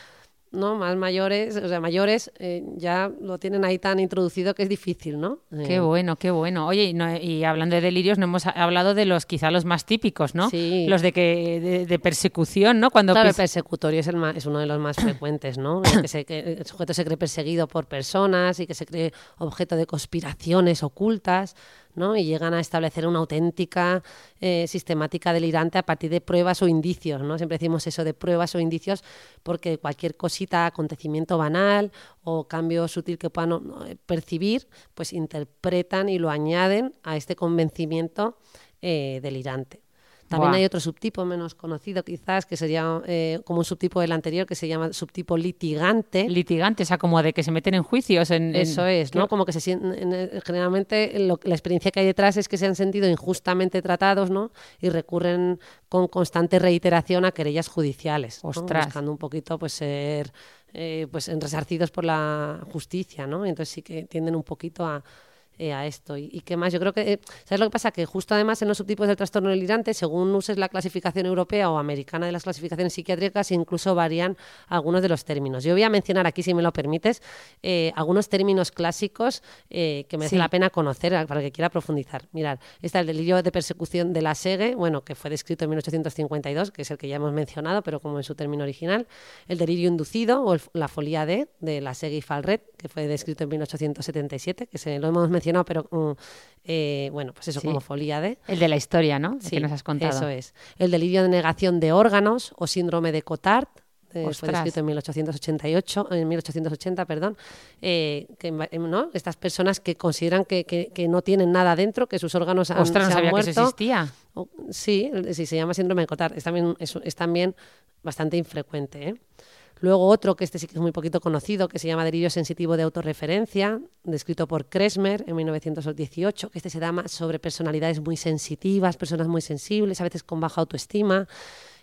¿no? más mayores, o sea, mayores, eh, ya lo tienen ahí tan introducido que es difícil, ¿no? Qué Eh, bueno, qué bueno. Oye, y, no- y hablando de delirios, no hemos hablado de los quizá los más típicos, ¿no? Sí. Los de que de, de persecución, ¿no? Cuando Claro, el persecutorio es, el ma- es uno de los más frecuentes, ¿no? El que, se- que el sujeto se cree perseguido por personas y que se cree objeto de conspiraciones ocultas, ¿no? Y llegan a establecer una auténtica eh, sistemática delirante a partir de pruebas o indicios, ¿no? Siempre decimos eso de pruebas o indicios porque cualquier cosita, acontecimiento banal o cambio sutil que puedan eh, percibir, pues interpretan y lo añaden a este convencimiento eh, delirante. También Buah. hay otro subtipo menos conocido quizás, que sería eh, como un subtipo del anterior, que se llama subtipo litigante. litigante, o sea, como de que se meten en juicios. En, en- Eso es, ¿no? Como que se sienten, en- generalmente lo- la experiencia que hay detrás es que se han sentido injustamente tratados, ¿no? Y recurren con constante reiteración a querellas judiciales, ¿no? Buscando un poquito pues ser eh, pues resarcidos por la justicia, ¿no? Y entonces sí que tienden un poquito a eh, a esto. ¿Y, y qué más? Yo creo que, eh, ¿sabes lo que pasa? Que justo además en los subtipos del trastorno delirante, según uses la clasificación europea o americana de las clasificaciones psiquiátricas, incluso varían algunos de los términos. Yo voy a mencionar aquí, si me lo permites, eh, algunos términos clásicos eh, que merece Sí. la pena conocer para el que quiera profundizar. Mirad, está el delirio de persecución de la SEGE, bueno, que fue descrito en 1852, que es el que ya hemos mencionado, pero como en su término original. El delirio inducido o el- la folía D de la SEGE y Falret, que fue descrito en 1877, que se lo hemos mencionado, pero mm, eh, bueno, pues eso Sí. como folía D. El de la historia, ¿no? El Sí, que nos has contado. Eso es. El delirio de negación de órganos o síndrome de Cotard eh, fue descrito en 1888, en 1880, perdón, eh, que, ¿no? estas personas que consideran que, que- que no tienen nada dentro, que sus órganos han, Ostras, no han sabía que eso existía. Sí, sí, se llama síndrome de Cotard. Es también, es, es también bastante infrecuente. ¿eh? Luego otro, que este sí que es muy poquito conocido, que se llama delirio sensitivo de autorreferencia, descrito por Kresmer en 1918, que este se da más sobre personalidades muy sensitivas, personas muy sensibles, a veces con baja autoestima,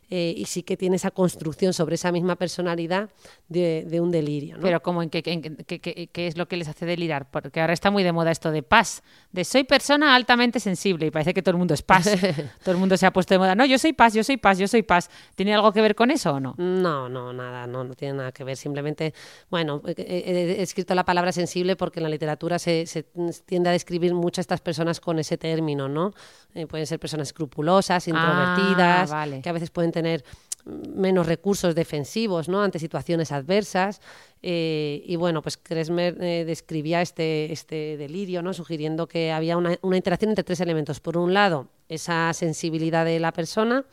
eh, y sí que tiene esa construcción sobre esa misma personalidad de, de un delirio. ¿no? Pero como en qué, qué- qué- qué es lo que les hace delirar, porque ahora está muy de moda esto de paz, de soy persona altamente sensible y parece que todo el mundo es paz. [laughs] todo el mundo se ha puesto de moda. No, yo soy paz, yo soy paz, yo soy paz. ¿Tiene algo que ver con eso o no? No, no, nada, no, no tiene nada que ver. Simplemente, bueno, he, he- he escrito la palabra sensible porque en la literatura se, se tiende a describir mucho a estas personas con ese término, ¿no? Eh, pueden ser personas escrupulosas, introvertidas, Ah, vale. que a veces pueden tener menos recursos defensivos, ¿no? Ante situaciones adversas. Eh, y bueno, pues Kresmer eh, describía este, este delirio, ¿no? Sugiriendo que había una, una interacción entre tres elementos. Por un lado, esa sensibilidad de la persona,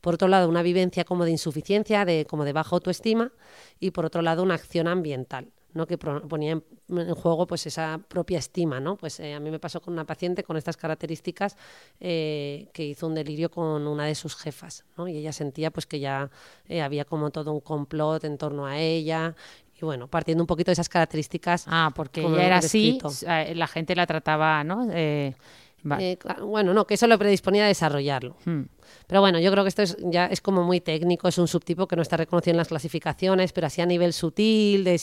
por otro lado, una vivencia como de insuficiencia, de, como de baja autoestima, y por otro lado, una acción ambiental. ¿No? que ponía en, en juego pues esa propia estima, ¿no? Pues eh, a mí me pasó con una paciente con estas características eh, que hizo un delirio con una de sus jefas, ¿no? Y ella sentía pues que ya eh, había como todo un complot en torno a ella y bueno, partiendo un poquito de esas características. Ah, porque ella era así, eh, la gente la trataba, ¿no? Eh, Eh, claro, bueno, no, que eso lo predisponía a desarrollarlo. hmm. Pero bueno, yo creo que esto es, ya es como muy técnico, es un subtipo que no está reconocido en las clasificaciones, pero así a nivel sutil, de,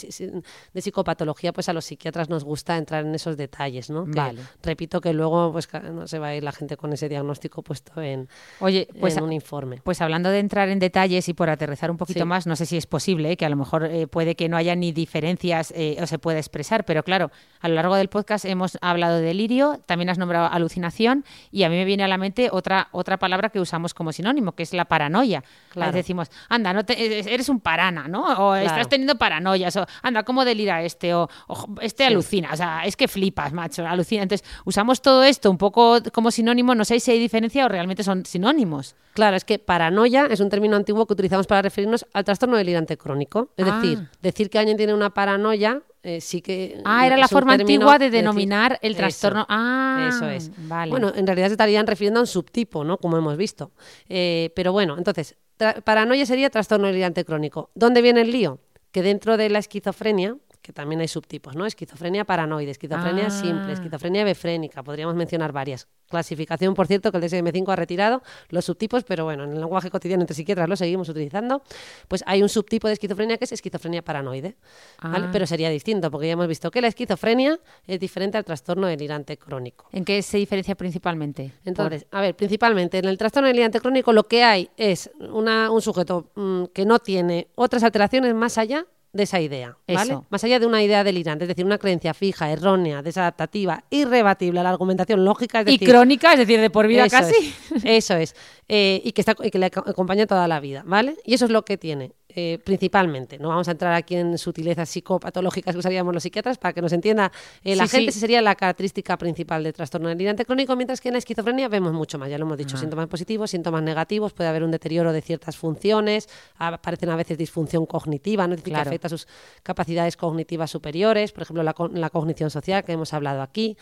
de psicopatología, pues a los psiquiatras nos gusta entrar en esos detalles, ¿no? Que Vale. repito que luego pues no se va a ir la gente con ese diagnóstico puesto en, Oye, pues, en un informe. pues hablando de entrar en detalles y por aterrizar un poquito Sí. más, no sé si es posible, ¿eh? que a lo mejor eh, puede que no haya ni diferencias eh, o se pueda expresar, pero claro, a lo largo del podcast hemos hablado de delirio, también has nombrado alucinación y a mí me viene a la mente otra, otra palabra que usamos como sinónimo, que es la paranoia. Claro. Decimos, anda, no te- eres un parana, ¿no? O estás teniendo paranoias, o anda, ¿cómo delira este? O, o, este alucina, o sea, es que flipas, macho, alucina. Entonces, usamos todo esto un poco como sinónimo, no sé si hay diferencia o realmente son sinónimos. Claro, es que paranoia es un término antiguo que utilizamos para referirnos al trastorno delirante crónico. Es Ah. decir, decir que alguien tiene una paranoia eh, sí que... Ah, era la forma antigua de decir- denominar el Eso, trastorno. Ah, eso es. Vale. Bueno, en realidad se estarían refiriendo a un subtipo, ¿no? Como hemos visto. Eh, pero bueno, entonces, paranoia sería trastorno delirante crónico. ¿Dónde viene el lío? Que dentro de la esquizofrenia, que también hay subtipos, ¿no? Esquizofrenia paranoide, esquizofrenia Ah. simple, esquizofrenia befrénica, podríamos mencionar varias. Clasificación, por cierto, que el DSM-5 ha retirado los subtipos, pero bueno, en el lenguaje cotidiano entre psiquiatras lo seguimos utilizando. Pues hay un subtipo de esquizofrenia que es esquizofrenia paranoide, ¿vale? Ah. Pero sería distinto, porque ya hemos visto que la esquizofrenia es diferente al trastorno delirante crónico. ¿En qué se diferencia principalmente? Entonces, a ver, principalmente en el trastorno delirante crónico lo que hay es una- un sujeto mm, que no tiene otras alteraciones más allá de esa idea, ¿vale? Eso. Más allá de una idea delirante, es decir, una creencia fija, errónea, desadaptativa, irrebatible a la argumentación lógica, es y crónica, es decir, de por vida eso casi. es, eso es. Eh, y, que está, y que le aco- acompaña toda la vida, ¿vale? Y eso es lo que tiene, eh, principalmente. No vamos a entrar aquí en sutilezas psicopatológicas que usaríamos los psiquiatras para que nos entienda eh, la Sí, gente. sí. Esa sería la característica principal del trastorno delirante crónico, mientras que en la esquizofrenia vemos mucho más, ya lo hemos dicho, síntomas positivos, síntomas negativos, puede haber un deterioro de ciertas funciones, aparecen a veces disfunción cognitiva, ¿no? es decir, Claro. que afecta a sus capacidades cognitivas superiores, por ejemplo, la, la cognición social que hemos hablado aquí,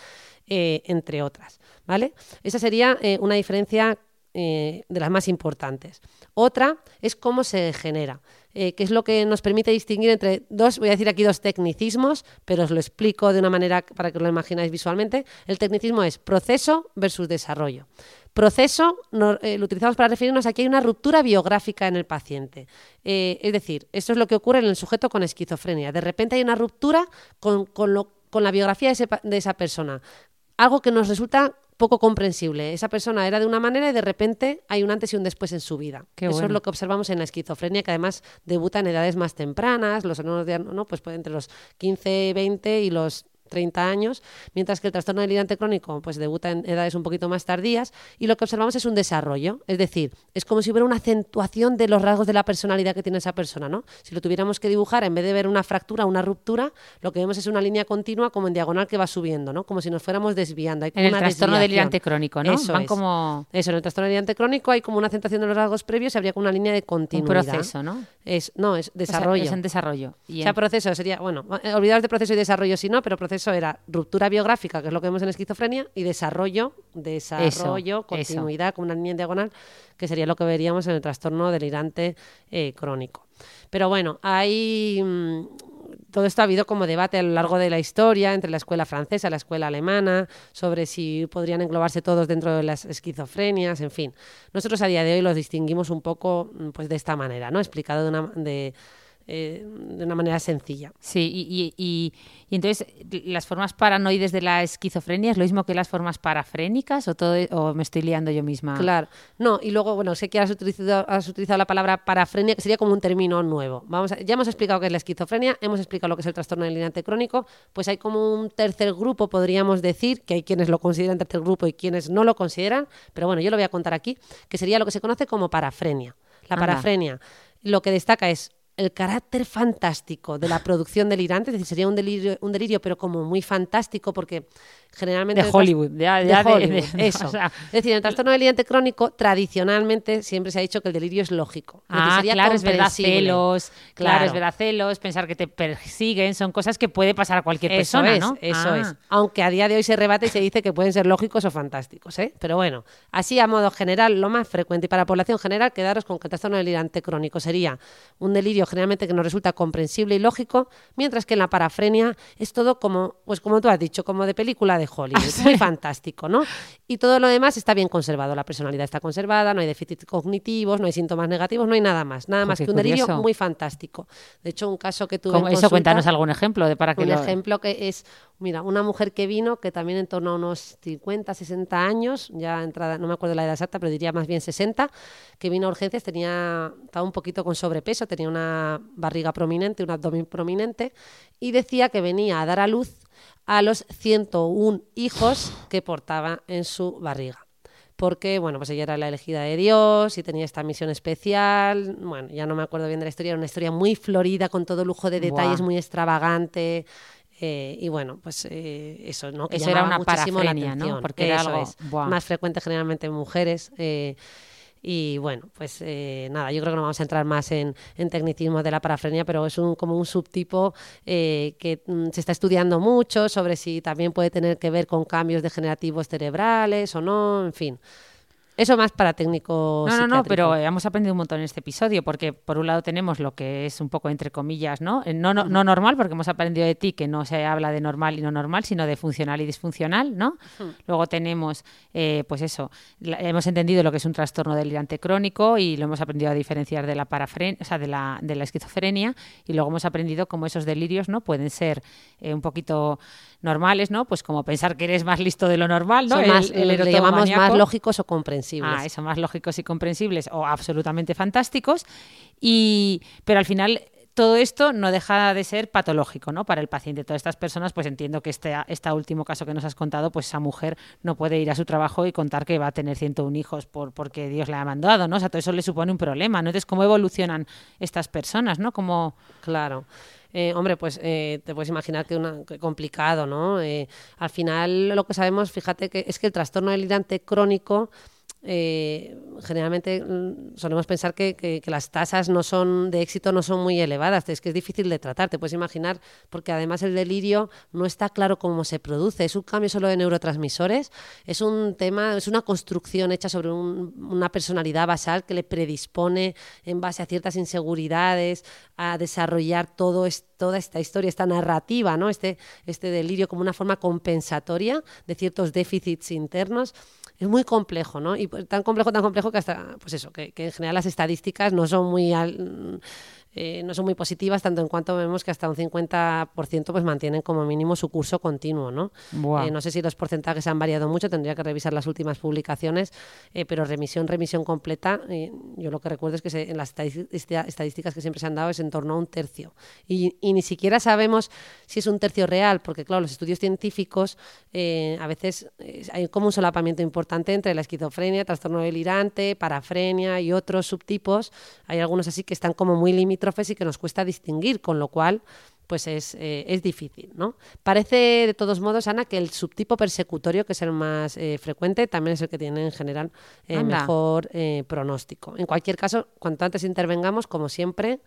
eh, entre otras. ¿vale? Esa sería una diferencia eh, de las más importantes. Otra es cómo se genera, eh, que es lo que nos permite distinguir entre dos, voy a decir aquí dos tecnicismos, pero os lo explico de una manera para que lo imagináis visualmente. El tecnicismo es proceso versus desarrollo. Proceso eh, lo utilizamos para referirnos a que hay una ruptura biográfica en el paciente. Eh, es decir, esto es lo que ocurre en el sujeto con esquizofrenia. De repente hay una ruptura con, la biografía de esa persona. Algo que nos resulta poco comprensible. Esa persona era de una manera y de repente hay un antes y un después en su vida. Qué Eso bueno. es lo que observamos en la esquizofrenia, que además debuta en edades más tempranas, los ¿no? pues puede entre los 15, 20 y los 30 años, mientras que el trastorno delirante crónico pues debuta en edades un poquito más tardías y lo que observamos es un desarrollo, es decir, es como si hubiera una acentuación de los rasgos de la personalidad que tiene esa persona, ¿no? Si lo tuviéramos que dibujar, en vez de ver una fractura, una ruptura, lo que vemos es una línea continua como en diagonal que va subiendo, ¿no? Como si nos fuéramos desviando. Hay como En el una trastorno desviación. delirante crónico, ¿no? Eso Van es. como Eso, en el trastorno delirante crónico hay como una acentuación de los rasgos previos y habría como una línea de un continuidad. proceso, ¿no? Es, no, es O sea, desarrollo. es en desarrollo. Y O sea, en- proceso sería, bueno, eh, olvidaros de proceso y desarrollo si no, pero proceso era ruptura biográfica, que es lo que vemos en esquizofrenia, y desarrollo, desarrollo, Eso, continuidad, como una línea en diagonal, que sería lo que veríamos en el trastorno delirante eh, crónico. Pero bueno, hay mm, todo esto ha habido como debate a lo largo de la historia entre la escuela francesa, la escuela alemana, sobre si podrían englobarse todos dentro de las esquizofrenias, en fin. Nosotros a día de hoy los distinguimos un poco mm, pues de esta manera, ¿no? Explicado de una, de, eh, de una manera sencilla. Sí, y, y- entonces las formas paranoides de la esquizofrenia es lo mismo que las formas parafrénicas o todo o me estoy liando yo misma. Claro. No, y luego, bueno, sé que has utilizado, has utilizado la palabra parafrenia, que sería como un término nuevo. Vamos a- ya hemos explicado qué es la esquizofrenia, hemos explicado lo que es el trastorno delirante crónico, pues hay como un tercer grupo, podríamos decir, que hay quienes lo consideran tercer grupo y quienes no lo consideran, pero bueno, yo lo voy a contar aquí, que sería lo que se conoce como parafrenia. La Anda. parafrenia lo que destaca es el carácter fantástico de la [laughs] producción delirante, es decir, sería un delirio, un delirio pero como muy fantástico porque generalmente... De Hollywood, ya- de ya de- Hollywood, de- [laughs] eso. o sea- Es decir, en el trastorno delirante crónico, tradicionalmente siempre se ha dicho que el delirio es lógico. Es decir, Ah, claro, es verdad, celos, claro. Claro. es verdad, celos, pensar que te persiguen, son cosas que puede pasar a cualquier Eso persona, es, ¿no? eso Ah. es. Aunque a día de hoy se rebate y se dice que pueden ser lógicos o fantásticos, ¿eh? Pero bueno, así a modo general, lo más frecuente y para la población general, quedaros con que el trastorno delirante crónico sería un delirio generalmente que nos resulta comprensible y lógico, mientras que en la parafrenia es todo como, pues como tú has dicho, como de película de Hollywood, muy fantástico, ¿no? Y todo lo demás está bien conservado, la personalidad está conservada, no hay déficits cognitivos, no hay síntomas negativos, no hay nada más, nada más que un delirio muy fantástico. De hecho, un caso que tuve en eso, consulta- cuéntanos algún ejemplo de para que un lo- ejemplo que es, mira, una mujer que vino, que también en torno a unos 50, 60 años, ya entrada, no me acuerdo la edad exacta, pero diría más bien 60, que vino a urgencias, tenía, estaba un poquito con sobrepeso, tenía una barriga prominente, un abdomen prominente, y decía que venía a dar a luz a los 101 hijos que portaba en su barriga porque bueno, pues ella era la elegida de Dios y tenía esta misión especial. Bueno, ya no me acuerdo bien de la historia, era una historia muy florida, con todo lujo de detalles, Buah. muy extravagante. eh, y bueno, pues eh, eso, ¿no? Que Eso era una muchísimo la ¿no? Porque era Eso algo- es. Más frecuente generalmente en mujeres. eh, y bueno, pues eh, nada, yo creo que no vamos a entrar más en, en tecnicismos de la parafrenia, pero es un, como un subtipo eh, que mm, se está estudiando mucho sobre si también puede tener que ver con cambios degenerativos cerebrales o no, en fin. Eso más para técnico No, no, no, pero hemos aprendido un montón en este episodio, porque por un lado tenemos lo que es un poco entre comillas, ¿no? Eh, No, no, no normal, porque hemos aprendido de ti que no se habla de normal y no normal, sino de funcional y disfuncional, ¿no? Luego tenemos, eh, pues eso, la- hemos entendido lo que es un trastorno delirante crónico y lo hemos aprendido a diferenciar de la parafren o sea, de la, de la esquizofrenia, y luego hemos aprendido cómo esos delirios, ¿no? Pueden ser eh, un poquito normales, ¿no? Pues como pensar que eres más listo de lo normal, ¿no? Son El- más, el le llamamos más lógicos o comprensibles. Ah, eso, más lógicos y comprensibles o absolutamente fantásticos. Y, pero al final todo esto no deja de ser patológico ¿no? para el paciente. Todas estas personas, pues entiendo que este, este último caso que nos has contado, pues esa mujer no puede ir a su trabajo y contar que va a tener 101 hijos por, porque Dios le ha mandado, ¿no? O sea, todo eso le supone un problema, ¿no? Entonces, ¿cómo evolucionan estas personas, ¿no? Como... Claro. Eh, hombre, pues eh, te puedes imaginar que una que complicado, ¿no? Eh, al final lo que sabemos, fíjate que es que el trastorno delirante crónico eh, generalmente mm, solemos pensar que, que- que las tasas no son de éxito no son muy elevadas, es que es difícil de tratar, te puedes imaginar, porque además el delirio no está claro cómo se produce, es un cambio solo de neurotransmisores, es un tema, es una construcción hecha sobre un- una personalidad basal que le predispone en base a ciertas inseguridades a desarrollar todo es- toda esta historia, esta narrativa, ¿no? este, este delirio como una forma compensatoria de ciertos déficits internos es muy complejo, ¿no? Y pues, tan complejo, tan complejo que hasta, pues eso, que, que en general las estadísticas no son muy al- eh, no son muy positivas, tanto en cuanto vemos que hasta un 50% pues mantienen como mínimo su curso continuo. ¿no? Eh, no sé si los porcentajes han variado mucho, tendría que revisar las últimas publicaciones, eh, pero remisión, remisión completa, yo lo que recuerdo es que se- en las estadística- estadísticas que siempre se han dado es en torno a un tercio. Y, y ni siquiera sabemos si es un tercio real, porque claro, los estudios científicos a veces hay como un solapamiento importante entre la esquizofrenia, trastorno delirante, parafrenia y otros subtipos. Hay algunos así que están como muy limítrofes y que nos cuesta distinguir, con lo cual pues es, eh, es difícil, ¿no? Parece, de todos modos, Ana, que el subtipo persecutorio, que es el más eh, frecuente, también es el que tiene en general eh, mejor eh, pronóstico. En cualquier caso, cuanto antes intervengamos, como siempre,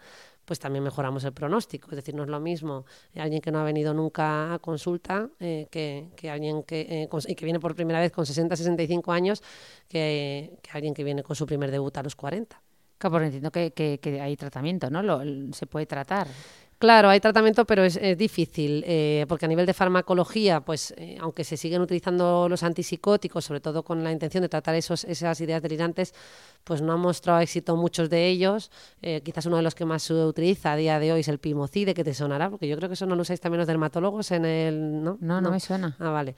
pues también mejoramos el pronóstico. Es decir, no es lo mismo eh, alguien que no ha venido nunca a consulta eh, que, que alguien que, eh, y que viene por primera vez con 60, 65 años que, que alguien que viene con su primer debut a los 40. Claro, porque entiendo que, que- que hay tratamiento, ¿no? Lo- se puede tratar. Claro, hay tratamiento, pero es, es difícil, eh, porque a nivel de farmacología, pues eh, aunque se siguen utilizando los antipsicóticos, sobre todo con la intención de tratar esos, esas ideas delirantes, pues no han mostrado éxito muchos de ellos. Eh, quizás uno de los que más se utiliza a día de hoy es el pimocide, que te sonará, porque yo creo que eso no lo usáis también los dermatólogos en el... No, No, no me suena. Ah, vale.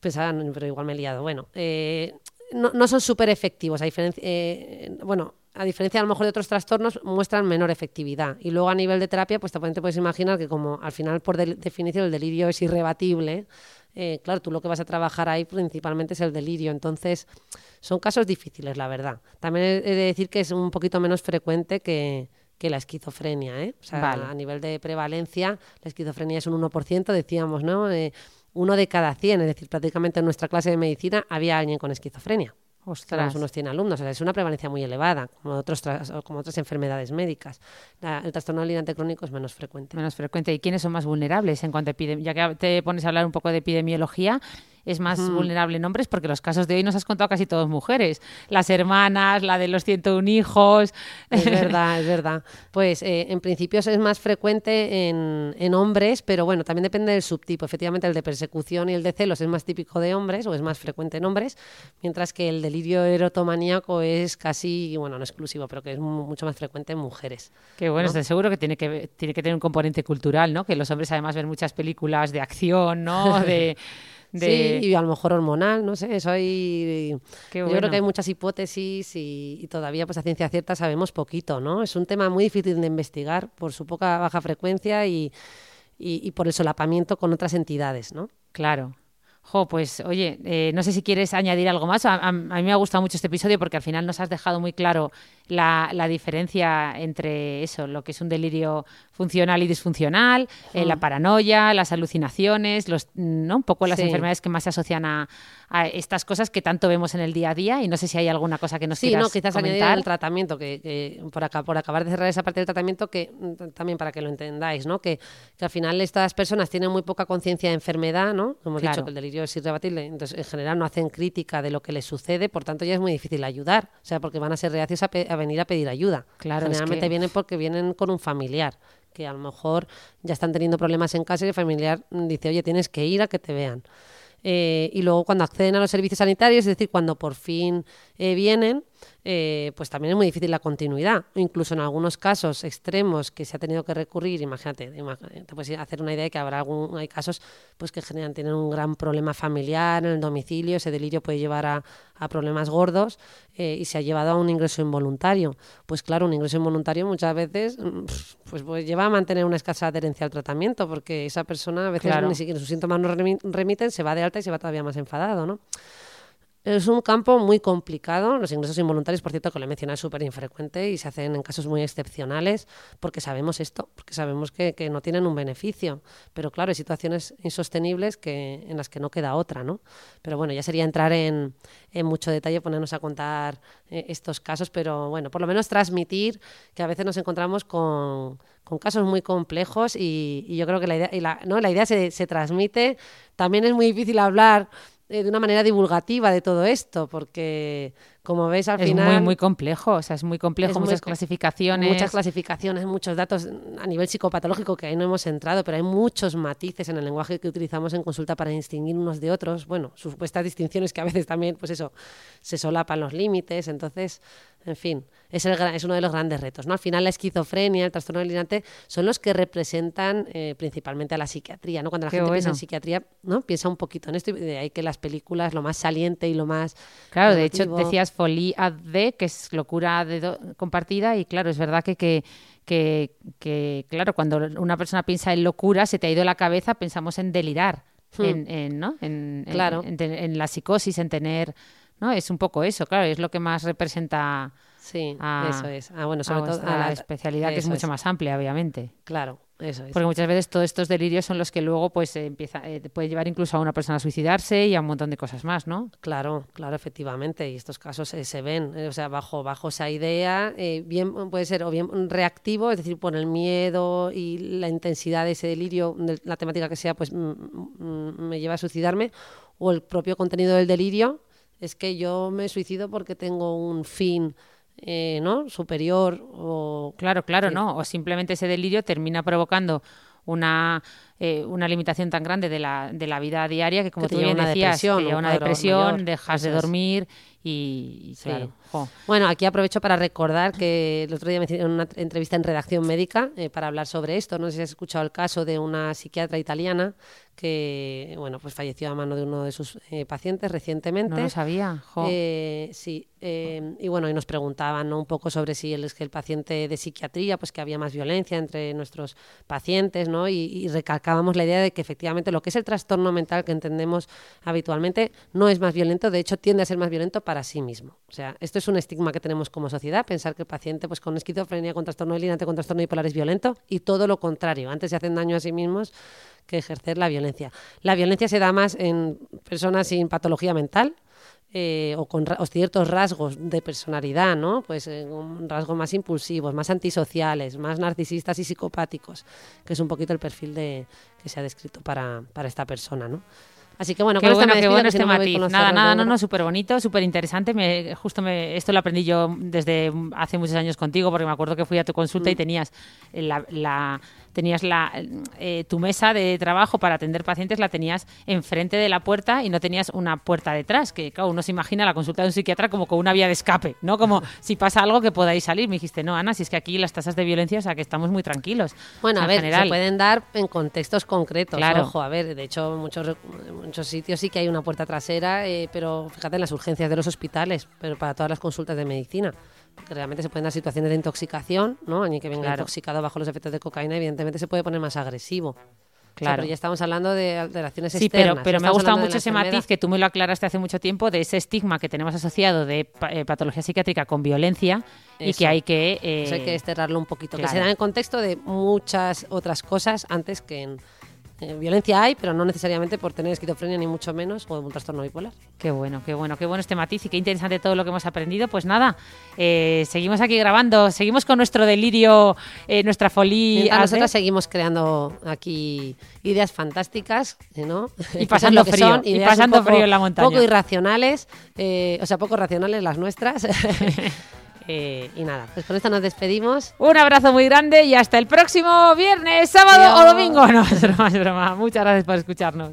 Pensaba, no, pero igual me he liado. Bueno, no, no son súper efectivos. A diferencia, bueno, a diferencia a lo mejor de otros trastornos, muestran menor efectividad. Y luego a nivel de terapia, pues también te puedes imaginar que como al final, por del- definición, el delirio es irrebatible, eh, claro, tú lo que vas a trabajar ahí principalmente es el delirio. Entonces, son casos difíciles, la verdad. También he he de decir que es un poquito menos frecuente que, que la esquizofrenia, ¿eh? O sea, Vale. a nivel de prevalencia, la esquizofrenia es un 1%, decíamos, ¿no? Eh, uno de cada 100, es decir, prácticamente en nuestra clase de medicina había alguien con esquizofrenia. Ostras. Unos 100 alumnos, o sea, es una prevalencia muy elevada, como, otros como otras enfermedades médicas. La- el trastorno delirante crónico es menos frecuente. Menos frecuente. ¿Y quiénes son más vulnerables en cuanto a epidemia? Ya que te pones a hablar un poco de epidemiología, es más vulnerable en hombres porque los casos de hoy nos has contado casi todos mujeres. Las hermanas, la de los 101 hijos. Es [laughs] verdad, es verdad. Pues eh, en principio es más frecuente en, en hombres, pero bueno, también depende del subtipo. Efectivamente, el de persecución y el de celos es más típico de hombres o es más frecuente en hombres, mientras que el delirio erotomaníaco es casi, bueno, no exclusivo, pero que es mu- mucho más frecuente en mujeres. Que bueno, ¿no? estoy seguro que tiene que tiene que tener un componente cultural, ¿no? Que los hombres además ven muchas películas de acción, ¿no? [laughs] De, de- Sí, y a lo mejor hormonal, no sé, eso hay... Qué Yo bueno. creo que hay muchas hipótesis y, y todavía pues a ciencia cierta sabemos poquito, ¿no? Es un tema muy difícil de investigar por su poca baja frecuencia y, y- y por el solapamiento con otras entidades, ¿no? Claro. Jo, pues oye, eh, no sé si quieres añadir algo más. A, a- a mí me ha gustado mucho este episodio porque al final nos has dejado muy claro la, la diferencia entre eso, lo que es un delirio funcional y disfuncional, eh, la paranoia, las alucinaciones, los, ¿no? un poco las Sí. enfermedades que más se asocian a, a estas cosas que tanto vemos en el día a día. Y no sé si hay alguna cosa que nos Sí, quieras no, quizás añadir comentar. el tratamiento, que, que por, acá, por acabar de cerrar esa parte del tratamiento, que mm, también para que lo entendáis, ¿no? Que, que al final estas personas tienen muy poca conciencia de enfermedad, ¿no? Hemos Claro. dicho que el delirio es irrebatible, entonces en general no hacen crítica de lo que les sucede, por tanto ya es muy difícil ayudar, o sea, porque van a ser reacios a, pe- a venir a pedir ayuda. Claro, es Generalmente que- vienen porque vienen con un familiar, que a lo mejor ya están teniendo problemas en casa y el familiar dice, oye, tienes que ir a que te vean. Eh, y luego cuando acceden a los servicios sanitarios, es decir, cuando por fin eh, vienen, eh, pues también es muy difícil la continuidad. Incluso en algunos casos extremos que se ha tenido que recurrir, imagínate, ima- te puedes hacer una idea de que habrá algún, hay casos pues que generan, tienen un gran problema familiar en el domicilio, ese delirio puede llevar a, a problemas gordos eh, y se ha llevado a un ingreso involuntario. Pues claro, un ingreso involuntario muchas veces mm, pues, pues lleva a mantener una escasa adherencia al tratamiento, porque esa persona a veces Claro. ni siquiera sus síntomas no remi- remiten, se va de alta y se va todavía más enfadado, ¿no? Es un campo muy complicado. Los ingresos involuntarios, por cierto, que lo he mencionado, es súper infrecuente y se hacen en casos muy excepcionales porque sabemos esto, porque sabemos que, que no tienen un beneficio. Pero claro, hay situaciones insostenibles que, en las que no queda otra, ¿no? Pero bueno, ya sería entrar en, en mucho detalle, ponernos a contar eh, estos casos, pero bueno, por lo menos transmitir que a veces nos encontramos con, con casos muy complejos y, y yo creo que la idea, y la, ¿no? la idea se, se transmite. También es muy difícil hablar de una manera divulgativa de todo esto, porque como veis al Es final... muy, muy complejo, o sea, es muy complejo, Es muchas clasificaciones. Muchas clasificaciones, muchos datos a nivel psicopatológico que ahí no hemos entrado, pero hay muchos matices en el lenguaje que utilizamos en consulta para distinguir unos de otros. Bueno, supuestas distinciones que a veces también, pues eso, se solapan los límites. Entonces, en fin, es, el, es uno de los grandes retos. ¿no? Al final, la esquizofrenia, el trastorno delirante, son los que representan eh, principalmente a la psiquiatría. ¿no? Cuando la Qué gente piensa en bueno. psiquiatría, ¿no? piensa un poquito en esto y de ahí que las películas, lo más saliente y lo más. Claro, de hecho decías folie ad de, que es locura de compartida, y claro, es verdad que, que, que, que, claro, cuando una persona piensa en locura, se te ha ido la cabeza, pensamos en delirar, Hmm. en, en, ¿no? En, Claro. en, la psicosis, en tener, ¿no? Es un poco eso, claro, es lo que más representa Sí, a, eso es. Ah, bueno, a sobre todo a la especialidad, que es mucho más amplia, obviamente. Claro, eso es. Porque muchas veces todos estos delirios son los que luego pues eh, empieza, eh, puede llevar incluso a una persona a suicidarse y a un montón de cosas más, ¿no? Claro, claro, efectivamente. Y estos casos eh, se ven, eh, o sea, bajo, bajo esa idea, eh, bien puede ser o bien reactivo, es decir, por el miedo y la intensidad de ese delirio, de la temática que sea, pues me lleva a suicidarme, o el propio contenido del delirio, es que yo me suicido porque tengo un fin, eh, ¿no? Superior o Claro, claro, Sí. ¿no? O simplemente ese delirio termina provocando una, eh, una limitación tan grande de la, de la vida diaria que, como Que tú bien una decías, depresión, te lleva un una depresión, mayor, dejas de dormir y, Sí. claro. Bueno, aquí aprovecho para recordar que el otro día me hicieron una entrevista en redacción médica eh, para hablar sobre esto. No sé si has escuchado el caso de una psiquiatra italiana que, bueno, pues falleció a mano de uno de sus eh, pacientes recientemente. no lo sabía, jo. Eh, sí, eh, y bueno, y nos preguntaban ¿no? un poco sobre si el, el paciente de psiquiatría, pues que había más violencia entre nuestros pacientes, ¿no? Y, y recalcábamos la idea de que efectivamente lo que es el trastorno mental que entendemos habitualmente no es más violento, de hecho tiende a ser más violento para sí mismo. O sea, esto es un estigma que tenemos como sociedad, pensar que el paciente pues con esquizofrenia, con trastorno delirante, con trastorno bipolar es violento y todo lo contrario, antes se hacen daño a sí mismos que ejercer la violencia. La violencia se da más en personas sin patología mental, eh, o con o ciertos rasgos de personalidad, ¿no? Pues eh, un rasgos más impulsivos, más antisociales, más narcisistas y psicopáticos, que es un poquito el perfil de, que se ha descrito para, para esta persona, ¿no? Así que bueno, Qué con bueno, me qué despido, bueno que si este no me Nada, nada, no, no, súper bonito, súper interesante. Me, justo me, esto lo aprendí yo desde hace muchos años contigo, porque me acuerdo que fui a tu consulta Mm. y tenías la, la- tenías la, eh, tu mesa de trabajo para atender pacientes, la tenías enfrente de la puerta y no tenías una puerta detrás, que claro, uno se imagina la consulta de un psiquiatra como con una vía de escape, ¿no? Como si pasa algo que podáis salir. Me dijiste, no, Ana, si es que aquí las tasas de violencia, o sea, que estamos muy tranquilos. Bueno, O sea, a ver, general. se pueden dar en contextos concretos. Claro. Ojo, a ver, de hecho, en muchos, muchos sitios sí que hay una puerta trasera, eh, pero fíjate en las urgencias de los hospitales, pero para todas las consultas de medicina. Porque realmente se pueden dar situaciones de intoxicación, ¿no? Alguien que venga Claro. intoxicado bajo los efectos de cocaína, evidentemente se puede poner más agresivo. O sea, Claro. pero ya estamos hablando de alteraciones Sí, externas. pero, pero me ha gustado mucho ese matiz que tú me lo aclaraste hace mucho tiempo de ese estigma que tenemos asociado de eh, patología psiquiátrica con violencia y que hay que... eh, Eso hay que desterrarlo un poquito. Que se da en contexto de muchas otras cosas antes que en... eh, violencia hay, pero no necesariamente por tener esquizofrenia, ni mucho menos, o un trastorno bipolar. Qué bueno, qué bueno, qué bueno este matiz y qué interesante todo lo que hemos aprendido. Pues nada, eh, seguimos aquí grabando, seguimos con nuestro delirio, eh, nuestra AD. nosotras seguimos creando aquí ideas fantásticas, ¿eh, ¿no? Y [laughs] pasando frío, son y pasando poco- frío en la montaña. Poco irracionales, o sea, poco racionales las nuestras. [laughs] Eh, y nada, pues con esto nos despedimos. Un abrazo muy grande y hasta el próximo viernes, sábado Adiós. o domingo. [laughs] No, es broma, es broma. Muchas gracias por escucharnos.